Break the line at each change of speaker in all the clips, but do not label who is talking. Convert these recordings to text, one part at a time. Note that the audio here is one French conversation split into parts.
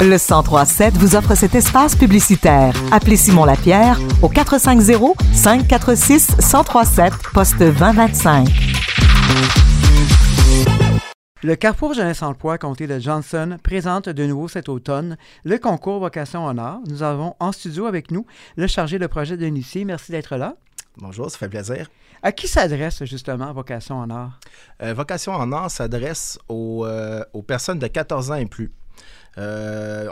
Le 1037 vous offre cet espace publicitaire. Appelez Simon Lapierre au 450 546 1037 poste 2025.
Le Carrefour Jeunesse Emploi Comté de Johnson présente de nouveau cet automne le concours Vocation en art. Nous avons en studio avec nous le chargé de projet de l'INICI. Merci d'être là.
Bonjour, ça fait plaisir.
À qui s'adresse justement Vocation en art?
Euh, Vocation en art s'adresse aux, euh, aux, personnes de 14 ans et plus. Euh,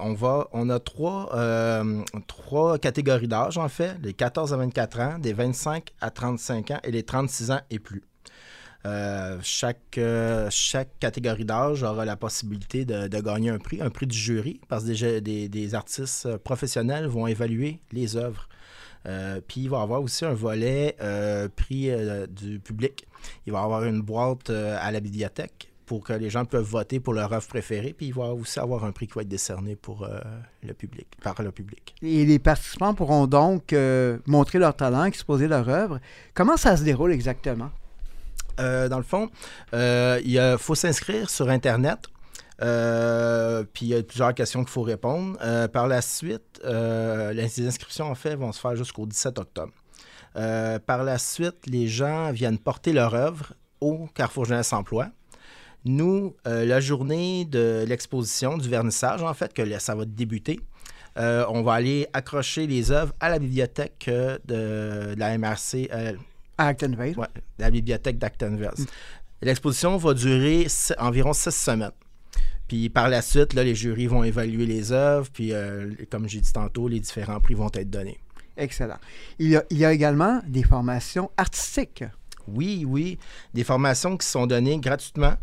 on, a trois, euh, trois catégories d'âge en fait, les 14 à 24 ans, des 25 à 35 ans et les 36 ans et plus. Euh, chaque, catégorie d'âge aura la possibilité de, gagner un prix, un prix du jury, parce que des, artistes professionnels vont évaluer les œuvres. Puis il va y avoir aussi un volet prix du public. Il va y avoir une boîte à la bibliothèque pour que les gens peuvent voter pour leur œuvre préférée. Puis il va aussi avoir un prix qui va être décerné pour le public, par le public.
Et les participants pourront donc montrer leur talent, exposer leur œuvre. Comment ça se déroule exactement?
Euh, dans le fond, euh, il faut s'inscrire sur Internet. Euh, puis il y a plusieurs questions qu'il faut répondre. par la suite, les inscriptions en fait vont se faire jusqu'au 17 octobre. par la suite, les gens viennent porter leur œuvre au Carrefour Jeunesse Emploi. Nous, la journée de l'exposition, du vernissage, en fait, que ça va débuter, on va aller accrocher les œuvres à la bibliothèque de, de la MRC,
à Actonville.
Oui, la bibliothèque d'Actonville. Mm. L'exposition va durer environ six semaines. Puis par la suite, là, les jurys vont évaluer les œuvres, puis euh, comme j'ai dit tantôt, les différents prix vont être donnés.
Excellent. Il y a, il y a également des formations artistiques.
Oui, oui. Des formations qui sont données gratuitement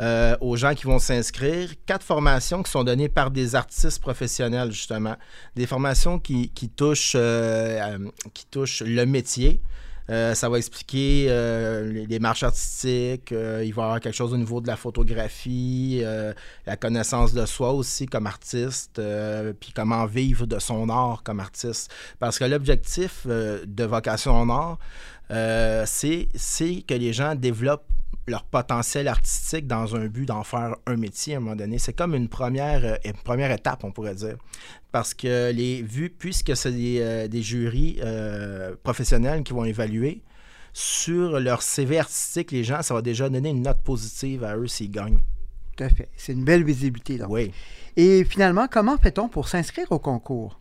euh, aux gens qui vont s'inscrire. Quatre formations qui sont données par des artistes professionnels, justement. Des formations qui, euh, qui touchent le métier. Euh, ça va expliquer euh, les, marches artistiques. Euh, il va y avoir quelque chose au niveau de la photographie, la connaissance de soi aussi comme artiste, puis comment vivre de son art comme artiste. Parce que l'objectif de vocation en art, c'est que les gens développent leur potentiel artistique dans un but d'en faire un métier à un moment donné. C'est comme une première, une première étape, on pourrait dire parce que les vues, puisque c'est des, euh, jurys euh, professionnels qui vont évaluer, sur leur CV artistique, les gens, ça va déjà donner une note positive à eux s'ils gagnent.
Tout à fait. C'est une belle visibilité. Donc.
Oui.
Et finalement, comment fait-on pour s'inscrire au concours?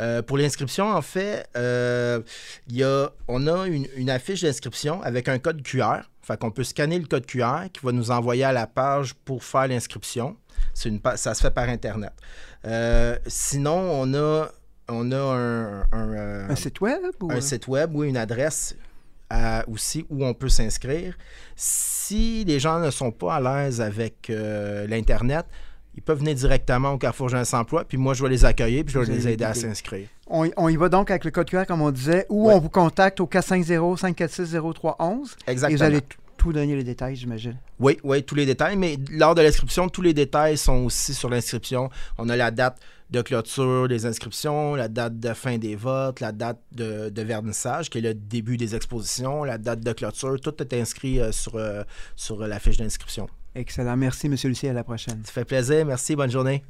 Euh, pour l'inscription, en fait, euh, y a, on a une, une affiche d'inscription avec un code QR. Fait qu'on peut scanner le code QR qui va nous envoyer à la page pour faire l'inscription. Une, ça se fait par Internet. Euh, sinon, on a, on a un, un,
un site web?
Ou... Un site web, oui, une adresse à, aussi où on peut s'inscrire. Si les gens ne sont pas à l'aise avec euh, l'Internet, ils peuvent venir directement au Carrefour Jeunesse Emploi, puis moi, je vais les accueillir, puis je vais les aider à s'inscrire.
On, on, y va donc avec le code QR, comme on disait, ou ouais. on vous contacte au 450-546-0311.
Exactement.
Et vous allez tout donner les détails, j'imagine.
Oui, oui, tous les détails, mais lors de l'inscription, tous les détails sont aussi sur l'inscription. On a la date de clôture des inscriptions, la date de fin des votes, la date de, de vernissage, qui est le début des expositions, la date de clôture, tout est inscrit euh, sur, euh, sur la fiche d'inscription.
Excellent. Merci, M. Lucie. À la prochaine.
Ça fait plaisir. Merci. Bonne journée.